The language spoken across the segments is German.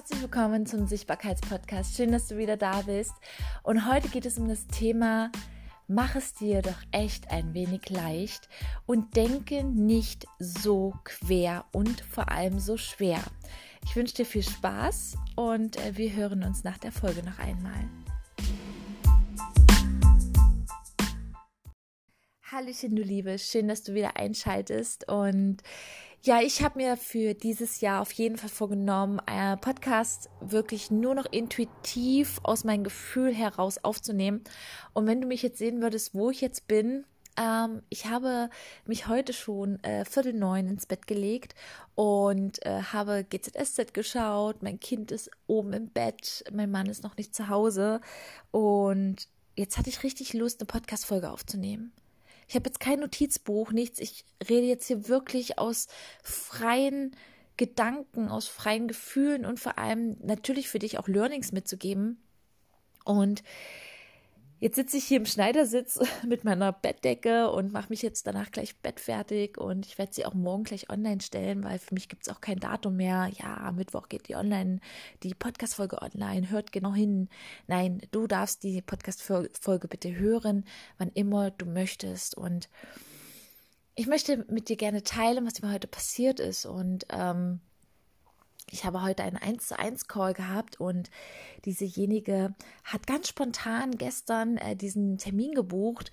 Herzlich willkommen zum Sichtbarkeitspodcast. Schön, dass du wieder da bist. Und heute geht es um das Thema Mach es dir doch echt ein wenig leicht und denke nicht so quer und vor allem so schwer. Ich wünsche dir viel Spaß und äh, wir hören uns nach der Folge noch einmal. Hallöchen, du Liebe, schön, dass du wieder einschaltest und ja, ich habe mir für dieses Jahr auf jeden Fall vorgenommen, einen Podcast wirklich nur noch intuitiv aus meinem Gefühl heraus aufzunehmen. Und wenn du mich jetzt sehen würdest, wo ich jetzt bin, ähm, ich habe mich heute schon äh, viertel neun ins Bett gelegt und äh, habe GZSZ geschaut. Mein Kind ist oben im Bett, mein Mann ist noch nicht zu Hause und jetzt hatte ich richtig Lust, eine Podcast-Folge aufzunehmen. Ich habe jetzt kein Notizbuch, nichts. Ich rede jetzt hier wirklich aus freien Gedanken, aus freien Gefühlen und vor allem natürlich für dich auch Learnings mitzugeben. Und Jetzt sitze ich hier im Schneidersitz mit meiner Bettdecke und mache mich jetzt danach gleich bettfertig und ich werde sie auch morgen gleich online stellen, weil für mich gibt es auch kein Datum mehr. Ja, Mittwoch geht die online, die Podcast-Folge online. Hört genau hin. Nein, du darfst die Podcast-Folge bitte hören, wann immer du möchtest. Und ich möchte mit dir gerne teilen, was mir heute passiert ist und ähm, ich habe heute einen 1 zu 1 Call gehabt und diesejenige hat ganz spontan gestern äh, diesen Termin gebucht.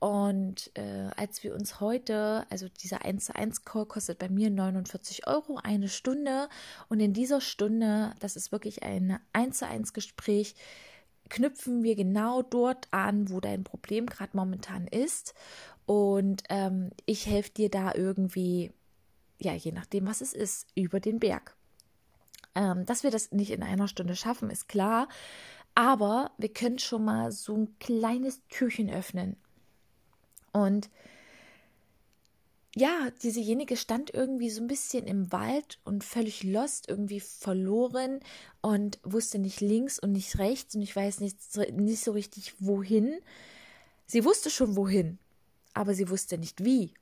Und äh, als wir uns heute, also dieser 1 zu 1 Call kostet bei mir 49 Euro eine Stunde. Und in dieser Stunde, das ist wirklich ein 1 zu 1 Gespräch, knüpfen wir genau dort an, wo dein Problem gerade momentan ist. Und ähm, ich helfe dir da irgendwie, ja, je nachdem, was es ist, über den Berg. Ähm, dass wir das nicht in einer Stunde schaffen, ist klar. Aber wir können schon mal so ein kleines Türchen öffnen. Und ja, diesejenige stand irgendwie so ein bisschen im Wald und völlig lost, irgendwie verloren und wusste nicht links und nicht rechts und ich weiß nicht, nicht so richtig wohin. Sie wusste schon wohin, aber sie wusste nicht wie.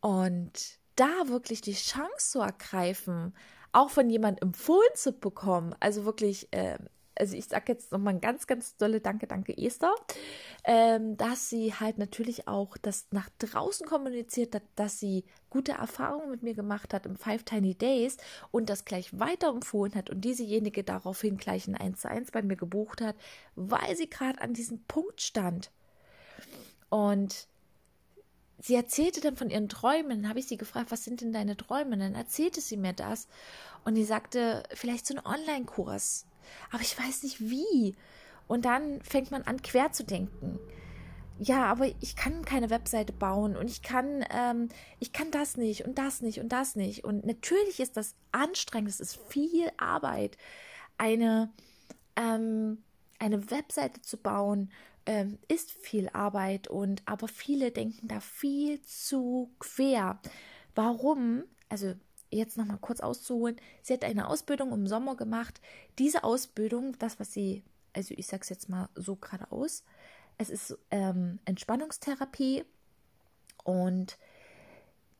Und da wirklich die Chance zu ergreifen, auch von jemandem empfohlen zu bekommen, also wirklich, äh, also ich sage jetzt nochmal ein ganz, ganz dolle Danke, danke Esther, ähm, dass sie halt natürlich auch das nach draußen kommuniziert hat, dass sie gute Erfahrungen mit mir gemacht hat im Five Tiny Days und das gleich weiterempfohlen hat und diesejenige daraufhin gleich ein 1 zu 1 bei mir gebucht hat, weil sie gerade an diesem Punkt stand. Und sie erzählte dann von ihren Träumen. Dann habe ich sie gefragt, was sind denn deine Träume? Dann erzählte sie mir das. Und die sagte, vielleicht so ein Online-Kurs. Aber ich weiß nicht wie. Und dann fängt man an, quer zu denken. Ja, aber ich kann keine Webseite bauen und ich kann, ähm, ich kann das nicht und das nicht und das nicht. Und natürlich ist das anstrengend, es ist viel Arbeit, eine, ähm, eine Webseite zu bauen ähm, ist viel Arbeit und aber viele denken da viel zu quer. Warum? Also jetzt noch mal kurz auszuholen. Sie hat eine Ausbildung im Sommer gemacht. Diese Ausbildung, das was sie, also ich sag's jetzt mal so geradeaus, es ist ähm, Entspannungstherapie und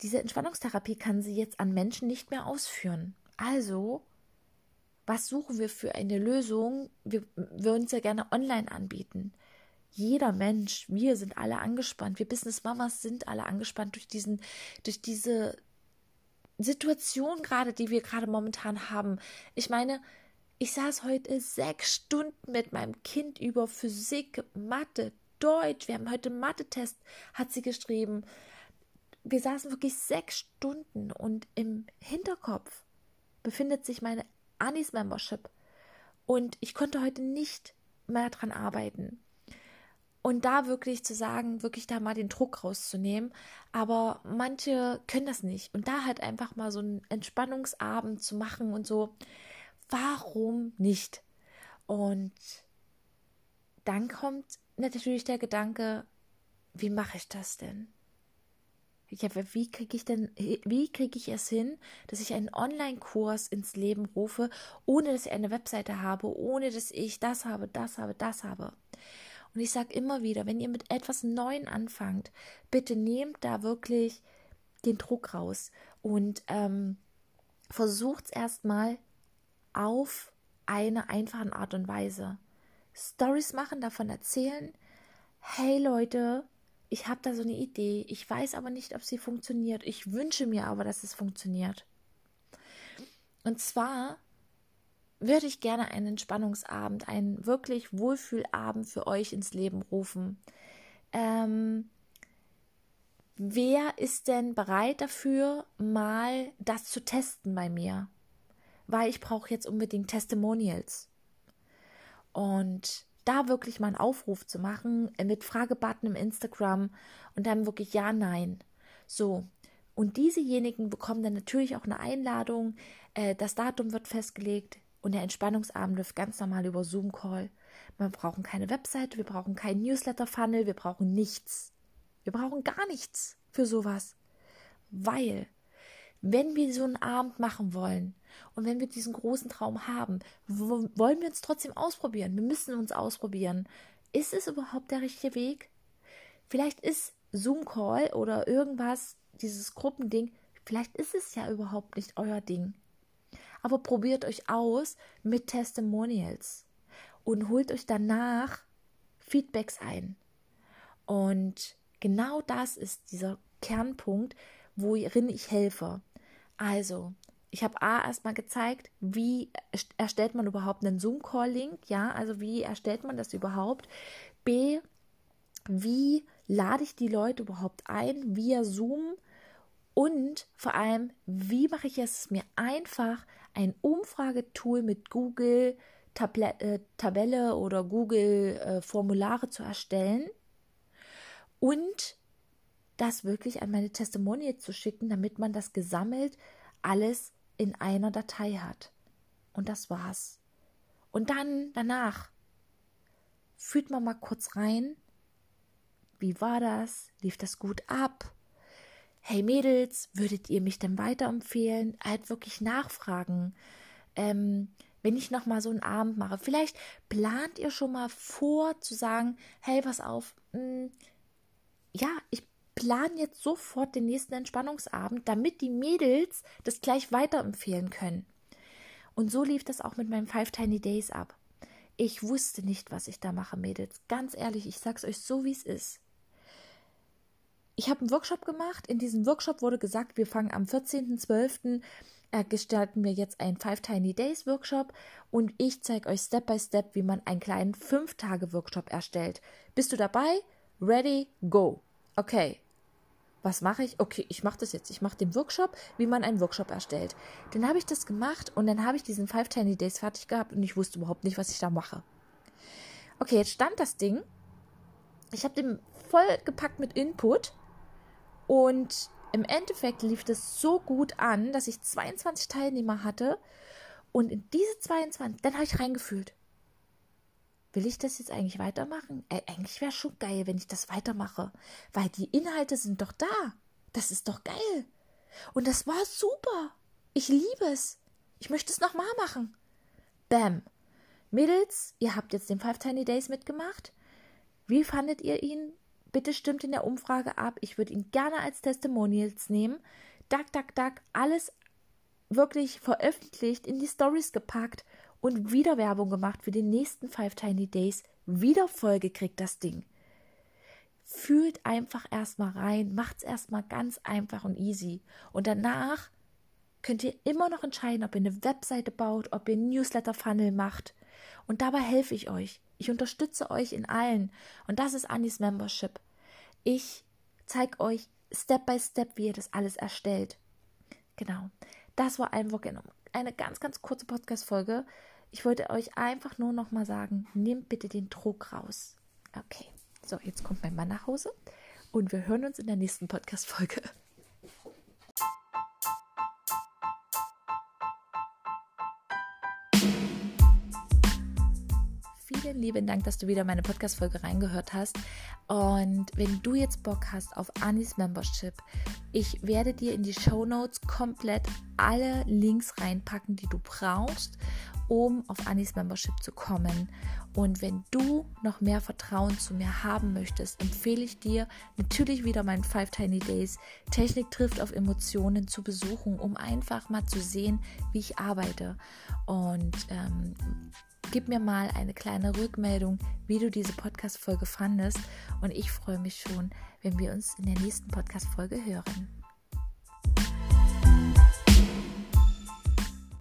diese Entspannungstherapie kann sie jetzt an Menschen nicht mehr ausführen. Also was suchen wir für eine Lösung? Wir würden es ja gerne online anbieten jeder Mensch, wir sind alle angespannt, wir Business Mamas sind alle angespannt durch diesen, durch diese Situation gerade, die wir gerade momentan haben. Ich meine, ich saß heute sechs Stunden mit meinem Kind über Physik, Mathe, Deutsch. Wir haben heute Mathe-Test, hat sie geschrieben. Wir saßen wirklich sechs Stunden und im Hinterkopf befindet sich meine Anis Membership. Und ich konnte heute nicht mehr dran arbeiten. Und da wirklich zu sagen, wirklich da mal den Druck rauszunehmen. Aber manche können das nicht. Und da halt einfach mal so einen Entspannungsabend zu machen und so. Warum nicht? Und dann kommt natürlich der Gedanke, wie mache ich das denn? Ja, wie kriege ich denn, wie kriege ich es hin, dass ich einen Online-Kurs ins Leben rufe, ohne dass ich eine Webseite habe, ohne dass ich das habe, das habe, das habe? Und ich sage immer wieder, wenn ihr mit etwas Neuem anfangt, bitte nehmt da wirklich den Druck raus und ähm, versucht es erstmal auf eine einfache Art und Weise. Stories machen, davon erzählen, hey Leute, ich habe da so eine Idee, ich weiß aber nicht, ob sie funktioniert. Ich wünsche mir aber, dass es funktioniert. Und zwar würde ich gerne einen Entspannungsabend, einen wirklich Wohlfühlabend für euch ins Leben rufen. Ähm, wer ist denn bereit dafür, mal das zu testen bei mir? Weil ich brauche jetzt unbedingt Testimonials. Und da wirklich mal einen Aufruf zu machen mit Fragebutton im Instagram und dann wirklich ja, nein. So. Und diesejenigen bekommen dann natürlich auch eine Einladung. Äh, das Datum wird festgelegt und der Entspannungsabend läuft ganz normal über Zoom-Call. Wir brauchen keine Webseite, wir brauchen keinen Newsletter-Funnel, wir brauchen nichts. Wir brauchen gar nichts für sowas. Weil, wenn wir so einen Abend machen wollen und wenn wir diesen großen Traum haben, wollen wir uns trotzdem ausprobieren. Wir müssen uns ausprobieren. Ist es überhaupt der richtige Weg? Vielleicht ist Zoom-Call oder irgendwas, dieses Gruppending, vielleicht ist es ja überhaupt nicht euer Ding. Aber probiert euch aus mit Testimonials und holt euch danach Feedbacks ein. Und genau das ist dieser Kernpunkt, worin ich helfe. Also, ich habe A erstmal gezeigt, wie erstellt man überhaupt einen Zoom-Call-Link, ja, also wie erstellt man das überhaupt. B, wie lade ich die Leute überhaupt ein via Zoom und vor allem, wie mache ich es mir einfach, ein Umfragetool mit Google Tablet, äh, Tabelle oder Google äh, Formulare zu erstellen und das wirklich an meine Testimonial zu schicken, damit man das gesammelt alles in einer Datei hat. Und das war's. Und dann danach fühlt man mal kurz rein. Wie war das? Lief das gut ab? Hey Mädels, würdet ihr mich denn weiterempfehlen? Halt wirklich nachfragen. Ähm, wenn ich noch mal so einen Abend mache, vielleicht plant ihr schon mal vor zu sagen, hey, pass auf, mh, hm, ja, ich plane jetzt sofort den nächsten Entspannungsabend, damit die Mädels das gleich weiterempfehlen können. Und so lief das auch mit meinen Five Tiny Days ab. Ich wusste nicht, was ich da mache, Mädels. Ganz ehrlich, ich sag's euch so, wie es ist ich habe einen Workshop gemacht. In diesem Workshop wurde gesagt, wir fangen am 14.12. Äh, gestalten wir jetzt einen Five Tiny Days Workshop und ich zeige euch Step by Step, wie man einen kleinen 5-Tage-Workshop erstellt. Bist du dabei? Ready? Go. Okay. Was mache ich? Okay, ich mache das jetzt. Ich mache den Workshop, wie man einen Workshop erstellt. Dann habe ich das gemacht und dann habe ich diesen Five Tiny Days fertig gehabt und ich wusste überhaupt nicht, was ich da mache. Okay, jetzt stand das Ding. Ich habe den voll gepackt mit Input und im Endeffekt lief das so gut an, dass ich 22 Teilnehmer hatte. Und in diese 22, dann habe ich reingefühlt. Will ich das jetzt eigentlich weitermachen? Ey, eigentlich wäre schon geil, wenn ich das weitermache. Weil die Inhalte sind doch da. Das ist doch geil. Und das war super. Ich liebe es. Ich möchte es nochmal machen. Bam. Mädels, ihr habt jetzt den Five Tiny Days mitgemacht. Wie fandet ihr ihn? Bitte stimmt in der Umfrage ab. Ich würde ihn gerne als Testimonials nehmen. Dack, dack, dack, alles wirklich veröffentlicht, in die Stories gepackt und wieder Werbung gemacht für den nächsten Five Tiny Days. Wieder Folge kriegt das Ding. Fühlt einfach erstmal rein, macht's erstmal ganz einfach und easy. Und danach könnt ihr immer noch entscheiden, ob ihr eine Webseite baut, ob ihr einen Newsletter-Funnel macht. Und dabei helfe ich euch. Ich unterstütze euch in allen. Und das ist Anis Membership. Ich zeige euch Step by Step, wie ihr das alles erstellt. Genau. Das war einfach eine ganz, ganz kurze Podcast-Folge. Ich wollte euch einfach nur noch mal sagen, nehmt bitte den Druck raus. Okay. So, jetzt kommt mein Mann nach Hause und wir hören uns in der nächsten Podcast-Folge. Vielen lieben Dank, dass du wieder meine Podcast-Folge reingehört hast. Und wenn du jetzt Bock hast auf Anis Membership, ich werde dir in die Show Notes komplett alle Links reinpacken, die du brauchst, um auf Anis Membership zu kommen. Und wenn du noch mehr Vertrauen zu mir haben möchtest, empfehle ich dir natürlich wieder meinen Five Tiny Days Technik trifft auf Emotionen zu besuchen, um einfach mal zu sehen, wie ich arbeite. Und ähm, gib mir mal eine kleine Rückmeldung, wie du diese Podcast-Folge fandest. Und ich freue mich schon, wenn wir uns in der nächsten Podcast-Folge hören.